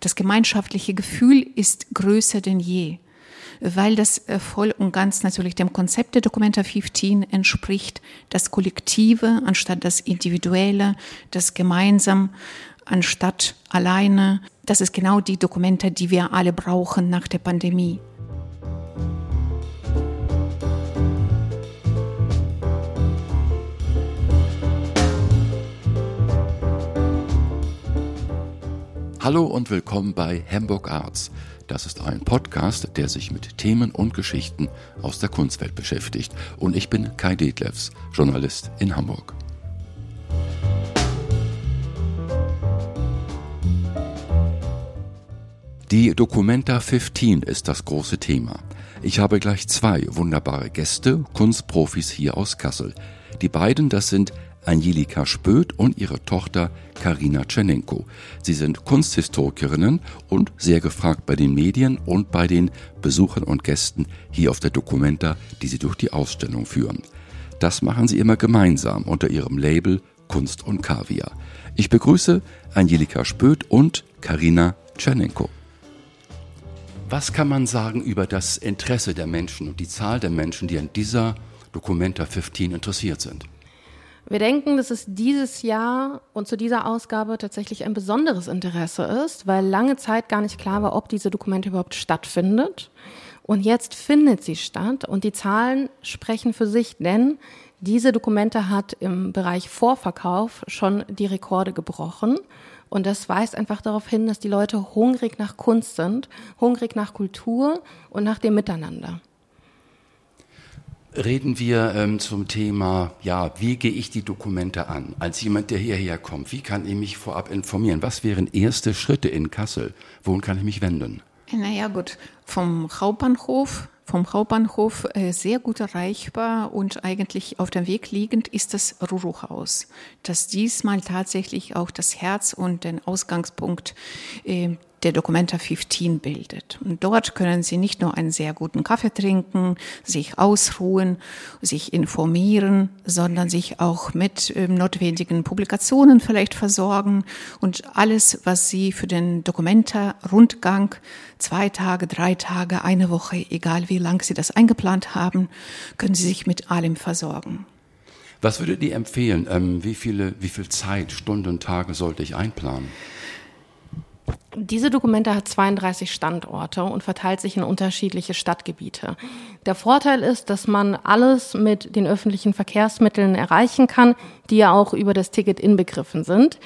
Das gemeinschaftliche Gefühl ist größer denn je, weil das äh, voll und ganz natürlich dem Konzept der Documenta 15 entspricht, das Kollektive anstatt das Individuelle, das Gemeinsam anstatt alleine. Das ist genau die Dokumente, die wir alle brauchen nach der Pandemie. Hallo und willkommen bei Hamburg Arts. Das ist ein Podcast, der sich mit Themen und Geschichten aus der Kunstwelt beschäftigt. Und ich bin Kai Detlefs, Journalist in Hamburg. Die Documenta 15 ist das große Thema. Ich habe gleich zwei wunderbare Gäste, Kunstprofis hier aus Kassel. Die beiden, das sind Angelika Spöth und ihre Tochter Karina Tschernenko. Sie sind Kunsthistorikerinnen und sehr gefragt bei den Medien und bei den Besuchern und Gästen hier auf der Documenta, die sie durch die Ausstellung führen. Das machen sie immer gemeinsam unter ihrem Label Kunst und Kaviar. Ich begrüße Angelika Spöth und Karina Tschernenko. Was kann man sagen über das Interesse der Menschen und die Zahl der Menschen, die an dieser Documenta 15 interessiert sind? Wir denken, dass es dieses Jahr und zu dieser Ausgabe tatsächlich ein besonderes Interesse ist, weil lange Zeit gar nicht klar war, ob diese Dokumente überhaupt stattfindet. Und jetzt findet sie statt und die Zahlen sprechen für sich, denn diese Dokumente hat im Bereich Vorverkauf schon die Rekorde gebrochen. Und das weist einfach darauf hin, dass die Leute hungrig nach Kunst sind, hungrig nach Kultur und nach dem Miteinander reden wir ähm, zum Thema, ja, wie gehe ich die Dokumente an? Als jemand, der hierher kommt, wie kann ich mich vorab informieren? Was wären erste Schritte in Kassel? Wohin kann ich mich wenden? Naja, gut, vom Hauptbahnhof, vom Hauptbahnhof äh, sehr gut erreichbar und eigentlich auf dem Weg liegend ist das Ruru-Haus, das diesmal tatsächlich auch das Herz und den Ausgangspunkt äh, der Documenta 15 bildet. Und dort können Sie nicht nur einen sehr guten Kaffee trinken, sich ausruhen, sich informieren, sondern sich auch mit ähm, notwendigen Publikationen vielleicht versorgen und alles, was Sie für den Documenta-Rundgang zwei Tage, drei Tage, eine Woche, egal wie lang Sie das eingeplant haben, können Sie sich mit allem versorgen. Was würdet ihr empfehlen? Ähm, wie, viele, wie viel Zeit, Stunden, Tage sollte ich einplanen? Diese Dokumente hat 32 Standorte und verteilt sich in unterschiedliche Stadtgebiete. Der Vorteil ist, dass man alles mit den öffentlichen Verkehrsmitteln erreichen kann, die ja auch über das Ticket inbegriffen sind.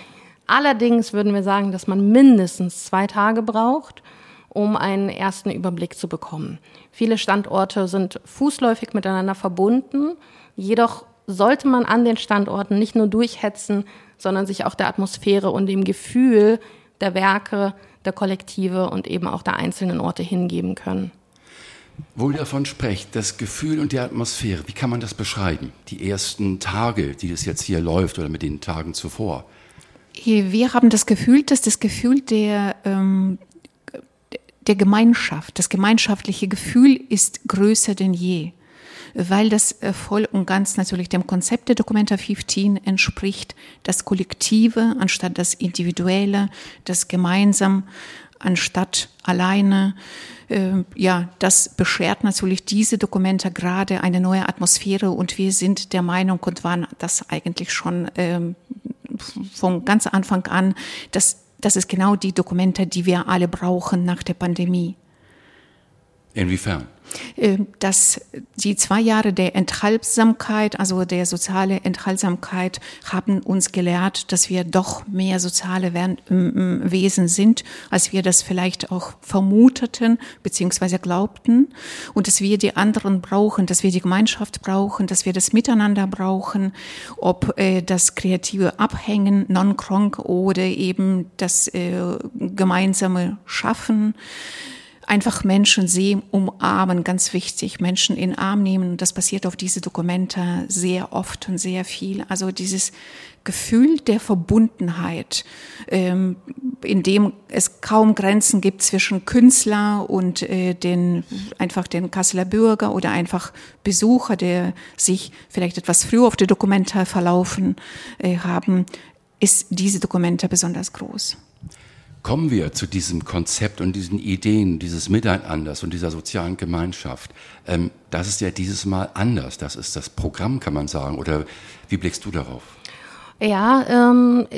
Allerdings würden wir sagen, dass man mindestens zwei Tage braucht, um einen ersten Überblick zu bekommen. Viele Standorte sind fußläufig miteinander verbunden, jedoch sollte man an den Standorten nicht nur durchhetzen, sondern sich auch der Atmosphäre und dem Gefühl der Werke, der Kollektive und eben auch der einzelnen Orte hingeben können. Wo ihr davon sprecht, das Gefühl und die Atmosphäre, wie kann man das beschreiben? Die ersten Tage, die das jetzt hier läuft oder mit den Tagen zuvor? Wir haben das Gefühl, dass das Gefühl der, ähm, der Gemeinschaft, das gemeinschaftliche Gefühl ist größer denn je weil das äh, voll und ganz natürlich dem Konzept der Documenta 15 entspricht, das Kollektive anstatt das Individuelle, das Gemeinsam anstatt alleine. Äh, ja, das beschert natürlich diese Dokumente gerade eine neue Atmosphäre und wir sind der Meinung und waren das eigentlich schon ähm, von ganz Anfang an, dass das ist genau die Dokumente, die wir alle brauchen nach der Pandemie. Inwiefern? Ähm, dass die zwei Jahre der Enthaltsamkeit, also der soziale Enthaltsamkeit, haben uns gelehrt, dass wir doch mehr soziale Wesen sind, als wir das vielleicht auch vermuteten bzw. glaubten und dass wir die anderen brauchen, dass wir die Gemeinschaft brauchen, dass wir das Miteinander brauchen, ob äh, das kreative Abhängen, non-kronk oder eben das äh, gemeinsame Schaffen einfach Menschen sehen, umarmen, ganz wichtig, Menschen in den Arm nehmen. Das passiert auf diese Dokumente sehr oft und sehr viel. Also dieses Gefühl der Verbundenheit, ähm, in dem es kaum Grenzen gibt zwischen Künstler und äh, den einfach den Kasseler Bürger oder einfach Besucher, der sich vielleicht etwas früher auf die Dokumente verlaufen äh, haben, ist diese Dokumente besonders groß. Kommen wir zu diesem Konzept und diesen Ideen, dieses Miteinanders und dieser sozialen Gemeinschaft. Ähm, das ist ja dieses Mal anders. Das ist das Programm, kann man sagen. Oder wie blickst du darauf? Ja, ähm,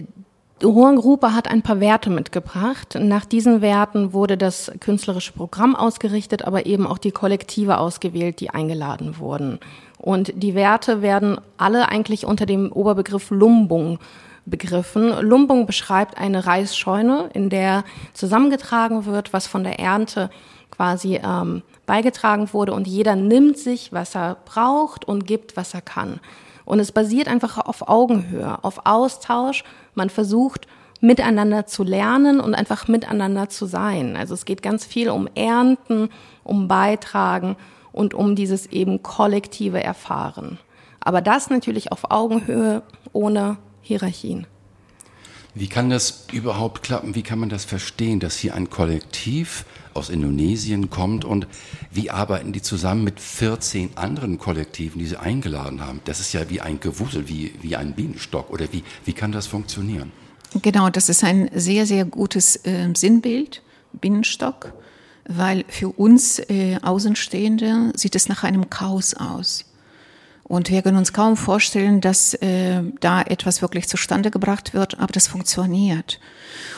Hohengruppe hat ein paar Werte mitgebracht. Nach diesen Werten wurde das künstlerische Programm ausgerichtet, aber eben auch die Kollektive ausgewählt, die eingeladen wurden. Und die Werte werden alle eigentlich unter dem Oberbegriff Lumbung begriffen. Lumbung beschreibt eine Reisscheune, in der zusammengetragen wird, was von der Ernte quasi ähm, beigetragen wurde und jeder nimmt sich, was er braucht und gibt, was er kann. Und es basiert einfach auf Augenhöhe, auf Austausch. Man versucht miteinander zu lernen und einfach miteinander zu sein. Also es geht ganz viel um Ernten, um Beitragen und um dieses eben kollektive Erfahren. Aber das natürlich auf Augenhöhe ohne Hierarchien. Wie kann das überhaupt klappen? Wie kann man das verstehen, dass hier ein Kollektiv aus Indonesien kommt und wie arbeiten die zusammen mit 14 anderen Kollektiven, die sie eingeladen haben? Das ist ja wie ein Gewusel, wie, wie ein Bienenstock oder wie, wie kann das funktionieren? Genau, das ist ein sehr, sehr gutes äh, Sinnbild, Bienenstock, weil für uns äh, Außenstehende sieht es nach einem Chaos aus. Und wir können uns kaum vorstellen, dass äh, da etwas wirklich zustande gebracht wird, aber das funktioniert.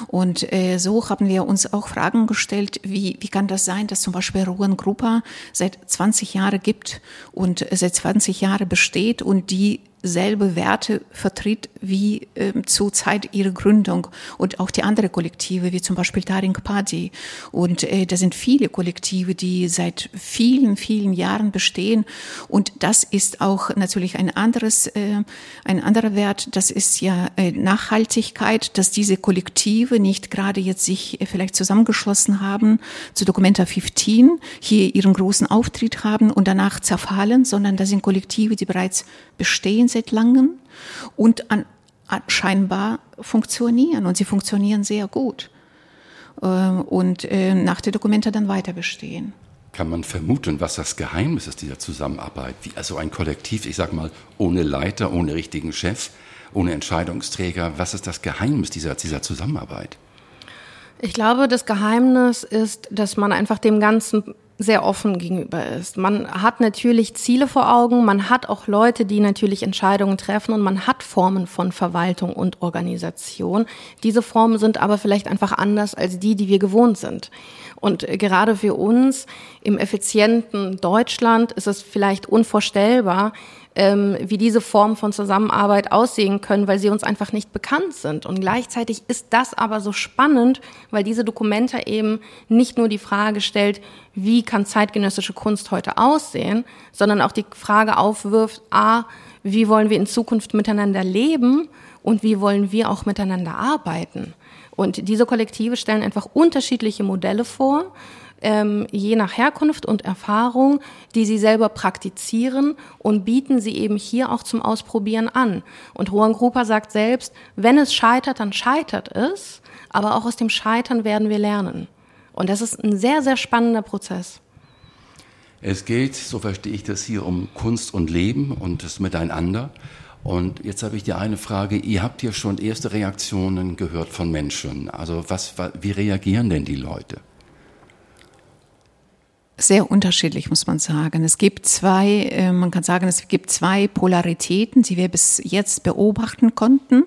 Und äh, so haben wir uns auch Fragen gestellt, wie, wie kann das sein, dass zum Beispiel Ruan Grupa seit 20 Jahren gibt und seit 20 Jahren besteht und die selbe Werte vertritt wie äh, zur Zeit ihrer Gründung und auch die andere Kollektive, wie zum Beispiel Taring Padi. Und äh, da sind viele Kollektive, die seit vielen, vielen Jahren bestehen. Und das ist auch natürlich ein anderes, äh, ein anderer Wert. Das ist ja äh, Nachhaltigkeit, dass diese Kollektive nicht gerade jetzt sich äh, vielleicht zusammengeschlossen haben zu Documenta 15, hier ihren großen Auftritt haben und danach zerfallen, sondern das sind Kollektive, die bereits bestehen seit langem und an, an scheinbar funktionieren und sie funktionieren sehr gut äh, und äh, nach der Dokumente dann weiter bestehen. Kann man vermuten, was das Geheimnis ist dieser Zusammenarbeit? Wie also ein Kollektiv, ich sag mal, ohne Leiter, ohne richtigen Chef, ohne Entscheidungsträger. Was ist das Geheimnis dieser, dieser Zusammenarbeit? Ich glaube, das Geheimnis ist, dass man einfach dem Ganzen sehr offen gegenüber ist. Man hat natürlich Ziele vor Augen, man hat auch Leute, die natürlich Entscheidungen treffen und man hat Formen von Verwaltung und Organisation. Diese Formen sind aber vielleicht einfach anders als die, die wir gewohnt sind. Und gerade für uns im effizienten Deutschland ist es vielleicht unvorstellbar, ähm, wie diese Formen von Zusammenarbeit aussehen können, weil sie uns einfach nicht bekannt sind. Und gleichzeitig ist das aber so spannend, weil diese Dokumente eben nicht nur die Frage stellt, wie kann zeitgenössische Kunst heute aussehen, sondern auch die Frage aufwirft, a, wie wollen wir in Zukunft miteinander leben und wie wollen wir auch miteinander arbeiten. Und diese Kollektive stellen einfach unterschiedliche Modelle vor, ähm, je nach Herkunft und Erfahrung, die sie selber praktizieren und bieten sie eben hier auch zum Ausprobieren an. Und Rohan Grupa sagt selbst, wenn es scheitert, dann scheitert es, aber auch aus dem Scheitern werden wir lernen. Und das ist ein sehr, sehr spannender Prozess. Es geht, so verstehe ich das hier, um Kunst und Leben und das Miteinander. Und jetzt habe ich die eine Frage, ihr habt ja schon erste Reaktionen gehört von Menschen. Also was, wie reagieren denn die Leute? Sehr unterschiedlich, muss man sagen. Es gibt zwei, äh, man kann sagen, es gibt zwei Polaritäten, die wir bis jetzt beobachten konnten.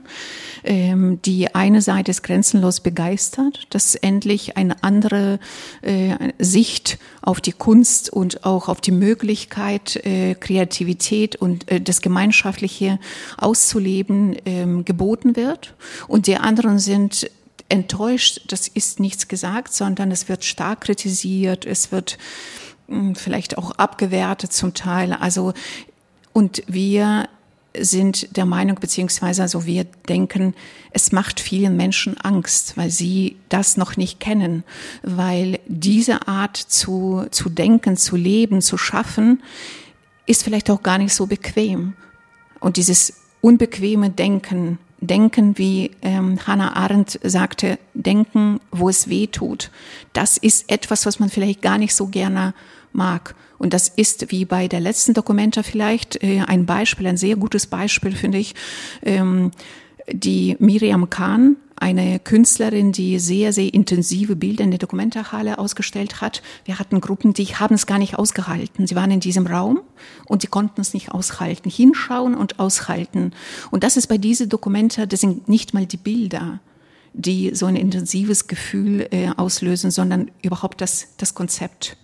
Ähm, die eine Seite ist grenzenlos begeistert, dass endlich eine andere äh, Sicht auf die Kunst und auch auf die Möglichkeit, äh, Kreativität und das Gemeinschaftliche auszuleben, ähm, geboten wird. Und die anderen sind enttäuscht, das ist nichts gesagt, sondern es wird stark kritisiert, es wird hm, vielleicht auch abgewertet zum Teil. Also, und wir sind der Meinung, beziehungsweise also wir denken, es macht vielen Menschen Angst, weil sie das noch nicht kennen, weil diese Art zu, zu denken, zu leben, zu schaffen, ist vielleicht auch gar nicht so bequem. Und dieses unbequeme Denken Denken, wie ähm, Hannah Arendt sagte, denken, wo es weh tut. Das ist etwas, was man vielleicht gar nicht so gerne mag. Und das ist wie bei der letzten Dokumenta vielleicht äh, ein Beispiel, ein sehr gutes Beispiel, finde ich. Ähm, die Miriam Kahn eine Künstlerin, die sehr, sehr intensive Bilder in der Dokumentarhalle ausgestellt hat. Wir hatten Gruppen, die haben es gar nicht ausgehalten. Sie waren in diesem Raum und sie konnten es nicht aushalten. Hinschauen und aushalten. Und das ist bei diesen Dokumenta, das sind nicht mal die Bilder, die so ein intensives Gefühl äh, auslösen, sondern überhaupt das, das Konzept.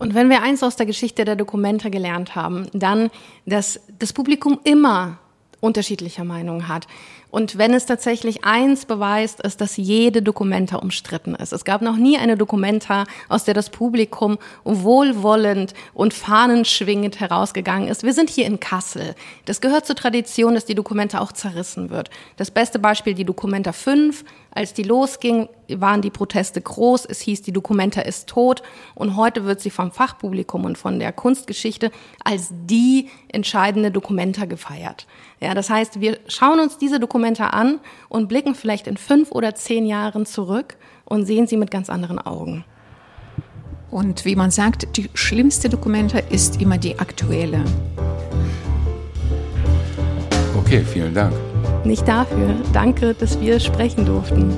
Und wenn wir eins aus der Geschichte der Dokumente gelernt haben, dann, dass das Publikum immer unterschiedlicher Meinung hat. Und wenn es tatsächlich eins beweist, ist, dass jede Dokumenta umstritten ist. Es gab noch nie eine Dokumenta, aus der das Publikum wohlwollend und fahnenschwingend herausgegangen ist. Wir sind hier in Kassel. Das gehört zur Tradition, dass die Dokumenta auch zerrissen wird. Das beste Beispiel, die Dokumenta 5. Als die losging, waren die Proteste groß. Es hieß, die Dokumenta ist tot. Und heute wird sie vom Fachpublikum und von der Kunstgeschichte als die entscheidende Dokumenta gefeiert. Ja, das heißt, wir schauen uns diese Dokumenta an und blicken vielleicht in fünf oder zehn Jahren zurück und sehen sie mit ganz anderen Augen. Und wie man sagt, die schlimmste Dokumenta ist immer die aktuelle. Okay, vielen Dank. Nicht dafür. Danke, dass wir sprechen durften.